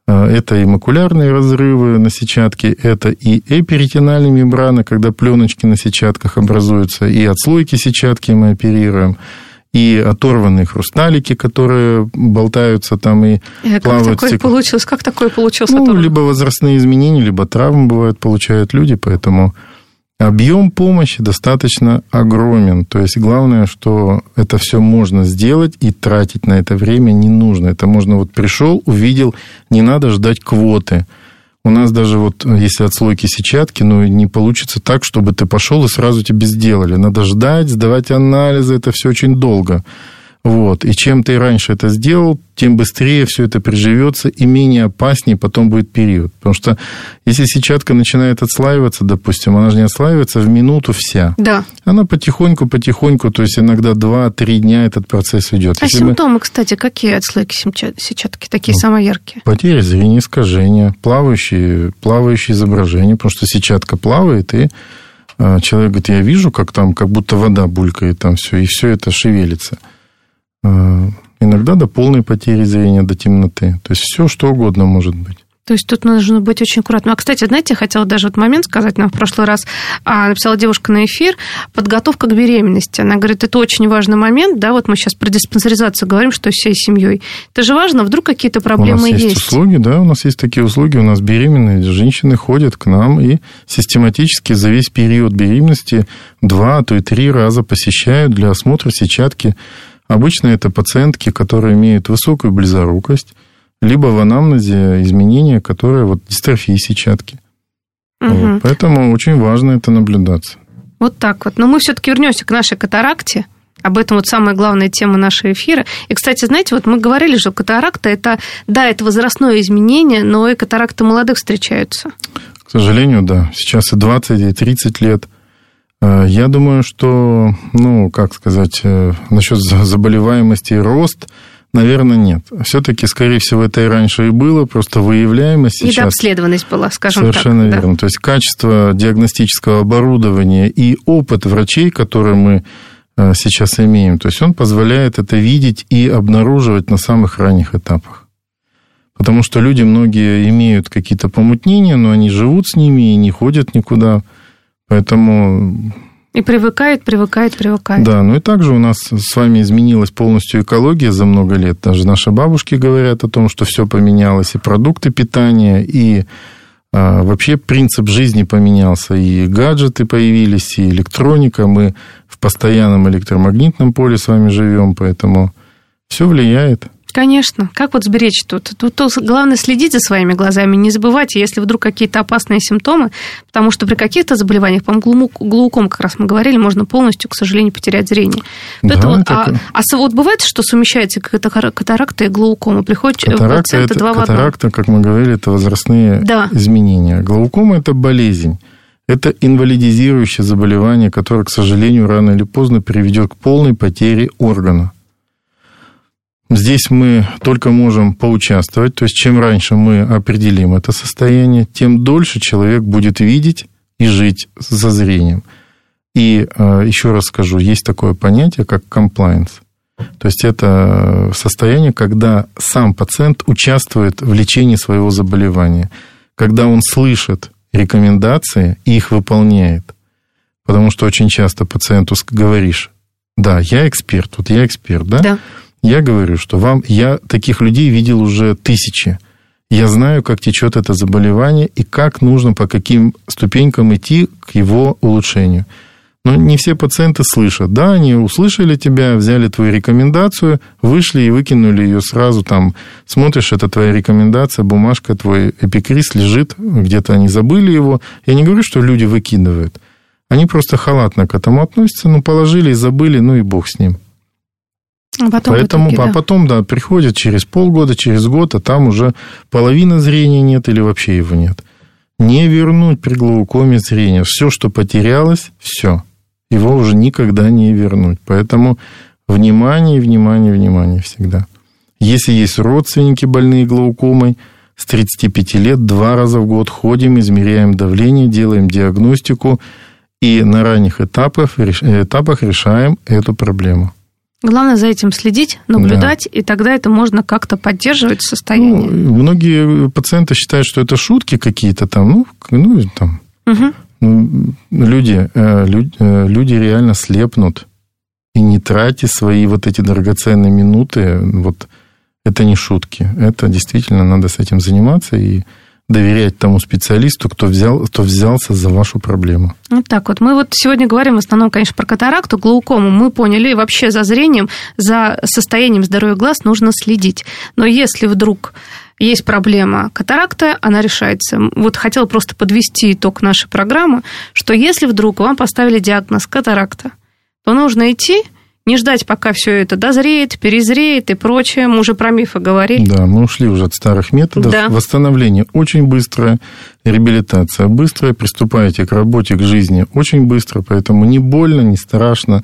это и макулярные разрывы на сетчатке, это и эперитинальные мембраны, когда пленочки на сетчатках образуются, и отслойки сетчатки мы оперируем, и оторванные хрусталики, которые болтаются там и а плавают. Как такое получилось? Как такое получилось? Ну, либо возрастные изменения, либо травмы бывают, получают люди, поэтому Объем помощи достаточно огромен. То есть главное, что это все можно сделать и тратить на это время не нужно. Это можно вот пришел, увидел, не надо ждать квоты. У нас даже вот, если отслойки сетчатки, ну, не получится так, чтобы ты пошел и сразу тебе сделали. Надо ждать, сдавать анализы, это все очень долго. Вот. И чем ты раньше это сделал, тем быстрее все это приживется и менее опаснее потом будет период. Потому что если сетчатка начинает отслаиваться, допустим, она же не отслаивается в минуту вся. Да. Она потихоньку, потихоньку, то есть иногда 2-3 дня этот процесс идет. А если симптомы, мы... кстати, какие отслойки сетчатки, такие ну, самые яркие? Потеря зрения, искажения, плавающие, плавающие изображения, потому что сетчатка плавает, и а, человек говорит, я вижу, как там, как будто вода булькает там все, и все это шевелится. Э, иногда до полной потери зрения, до темноты. То есть все, что угодно может быть. То есть тут нужно быть очень аккуратным. А, кстати, знаете, я хотела даже вот момент сказать, нам в прошлый раз а, написала девушка на эфир, подготовка к беременности. Она говорит, это очень важный момент, да, вот мы сейчас про диспансеризацию говорим, что всей семьей. Это же важно, вдруг какие-то проблемы есть. У нас есть услуги, да, у нас есть такие услуги, у нас беременные женщины ходят к нам и систематически за весь период беременности два, а то и три раза посещают для осмотра сетчатки Обычно это пациентки, которые имеют высокую близорукость, либо в анамнезе изменения, которые вот дистрофии сетчатки. Угу. Вот, поэтому очень важно это наблюдаться. Вот так вот. Но мы все-таки вернемся к нашей катаракте. Об этом вот самая главная тема нашего эфира. И, кстати, знаете, вот мы говорили, что катаракта это, да, это возрастное изменение, но и катаракты молодых встречаются. К сожалению, да. Сейчас и 20, и 30 лет. Э, я думаю, что, ну, как сказать, э, насчет заболеваемости и рост, наверное, нет. Все-таки, скорее всего, это и раньше и было, просто выявляемость сейчас... Недообследованность была, скажем совершенно так. Совершенно верно. Да. То есть качество диагностического оборудования и опыт врачей, которые мы э, сейчас имеем, то есть он позволяет это видеть и обнаруживать на самых ранних этапах. Потому что люди многие имеют какие-то помутнения, но они живут с ними и не ходят никуда. Поэтому... И привыкает, привыкает, привыкает. Да, ну и также у нас с вами изменилась полностью экология за много лет. Даже наши бабушки говорят о том, что все поменялось, и продукты питания, и а, вообще принцип жизни поменялся, и гаджеты появились, и электроника. Мы в постоянном электромагнитном поле с вами живем, поэтому все влияет. Конечно. Как вот сберечь тут? Тут главное следить за своими глазами, не забывайте, если вдруг какие-то опасные симптомы, потому что при каких-то заболеваниях, по-моему, глауком, как раз мы говорили, можно полностью, к сожалению, потерять зрение. Поэтому, да, а, а вот бывает, что совмещается катаракта и глаукома? Приходит катаракта пациент это, два Катаракта, как мы говорили, это возрастные да. изменения. Глаукома – это болезнь. Это инвалидизирующее заболевание, которое, к сожалению, рано или поздно приведет к полной потере органа. Здесь мы только можем поучаствовать, то есть чем раньше мы определим это состояние, тем дольше человек будет видеть и жить за зрением. И э, еще раз скажу, есть такое понятие, как compliance. То есть это состояние, когда сам пациент участвует в лечении своего заболевания, когда он слышит рекомендации и их выполняет. Потому что очень часто пациенту говоришь, да, я эксперт, вот я эксперт, да? Да. Я говорю, что вам, я таких людей видел уже тысячи. Я знаю, как течет это заболевание и как нужно, по каким ступенькам идти к его улучшению. Но не все пациенты слышат. Да, они услышали тебя, взяли твою рекомендацию, вышли и выкинули ее сразу там. Смотришь, это твоя рекомендация, бумажка, твой эпикриз лежит, где-то они забыли его. Я не говорю, что люди выкидывают. Они просто халатно к этому относятся, ну, положили и забыли, ну и бог с ним. А потом Поэтому, итоге, а да. потом, да, приходят через полгода, через год, а там уже половина зрения нет или вообще его нет. Не вернуть при глаукоме зрение. Все, что потерялось, все. Его уже никогда не вернуть. Поэтому внимание, внимание, внимание всегда. Если есть родственники больные глаукомой, с 35 лет два раза в год ходим, измеряем давление, делаем диагностику и на ранних этапах, этапах решаем эту проблему. Главное за этим следить, наблюдать, да. и тогда это можно как-то поддерживать состояние. Ну, многие пациенты считают, что это шутки какие-то там, ну, ну там. Угу. Люди, э, люди, э, люди реально слепнут. И не тратьте свои вот эти драгоценные минуты. Вот это не шутки. Это действительно надо с этим заниматься. И доверять тому специалисту, кто, взял, кто взялся за вашу проблему. Вот так вот. Мы вот сегодня говорим в основном, конечно, про катаракту, глаукому. Мы поняли, и вообще за зрением, за состоянием здоровья глаз нужно следить. Но если вдруг есть проблема катаракта, она решается. Вот хотела просто подвести итог нашей программы, что если вдруг вам поставили диагноз катаракта, то нужно идти не ждать, пока все это дозреет, перезреет и прочее. Мы уже про мифы говорили. Да, мы ушли уже от старых методов. Да. Восстановление очень быстрое, реабилитация быстрая, приступаете к работе, к жизни очень быстро, поэтому не больно, не страшно.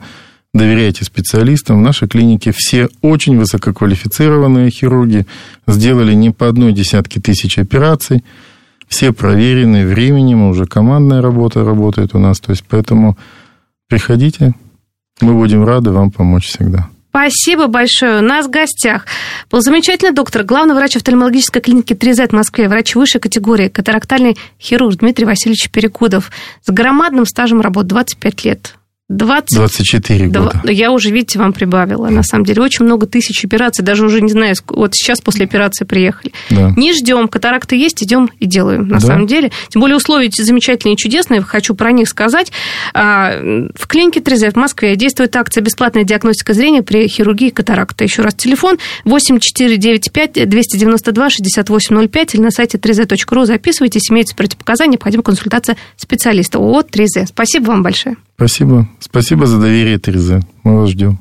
Доверяйте специалистам. В нашей клинике все очень высококвалифицированные хирурги сделали не по одной десятке тысяч операций. Все проверены временем, уже командная работа работает у нас. То есть, поэтому приходите, мы будем рады вам помочь всегда. Спасибо большое. У нас в гостях был замечательный доктор, главный врач офтальмологической клиники 3Z в Москве, врач высшей категории, катарактальный хирург Дмитрий Васильевич Перекудов с громадным стажем работы 25 лет. 20... 24 года. Я уже, видите, вам прибавила. На самом деле, очень много тысяч операций. Даже уже не знаю, вот сейчас после операции приехали. Да. Не ждем. Катаракты есть, идем и делаем. На да. самом деле. Тем более условия замечательные и чудесные. Хочу про них сказать. А, в клинике 3Z в Москве действует акция «Бесплатная диагностика зрения при хирургии катаракта». Еще раз, телефон 8495 292 6805 или на сайте 3z.ru записывайтесь, имеются противопоказания, необходима консультация специалиста ООО 3Z. Спасибо вам большое. Спасибо. Спасибо за доверие, Тереза. Мы вас ждем.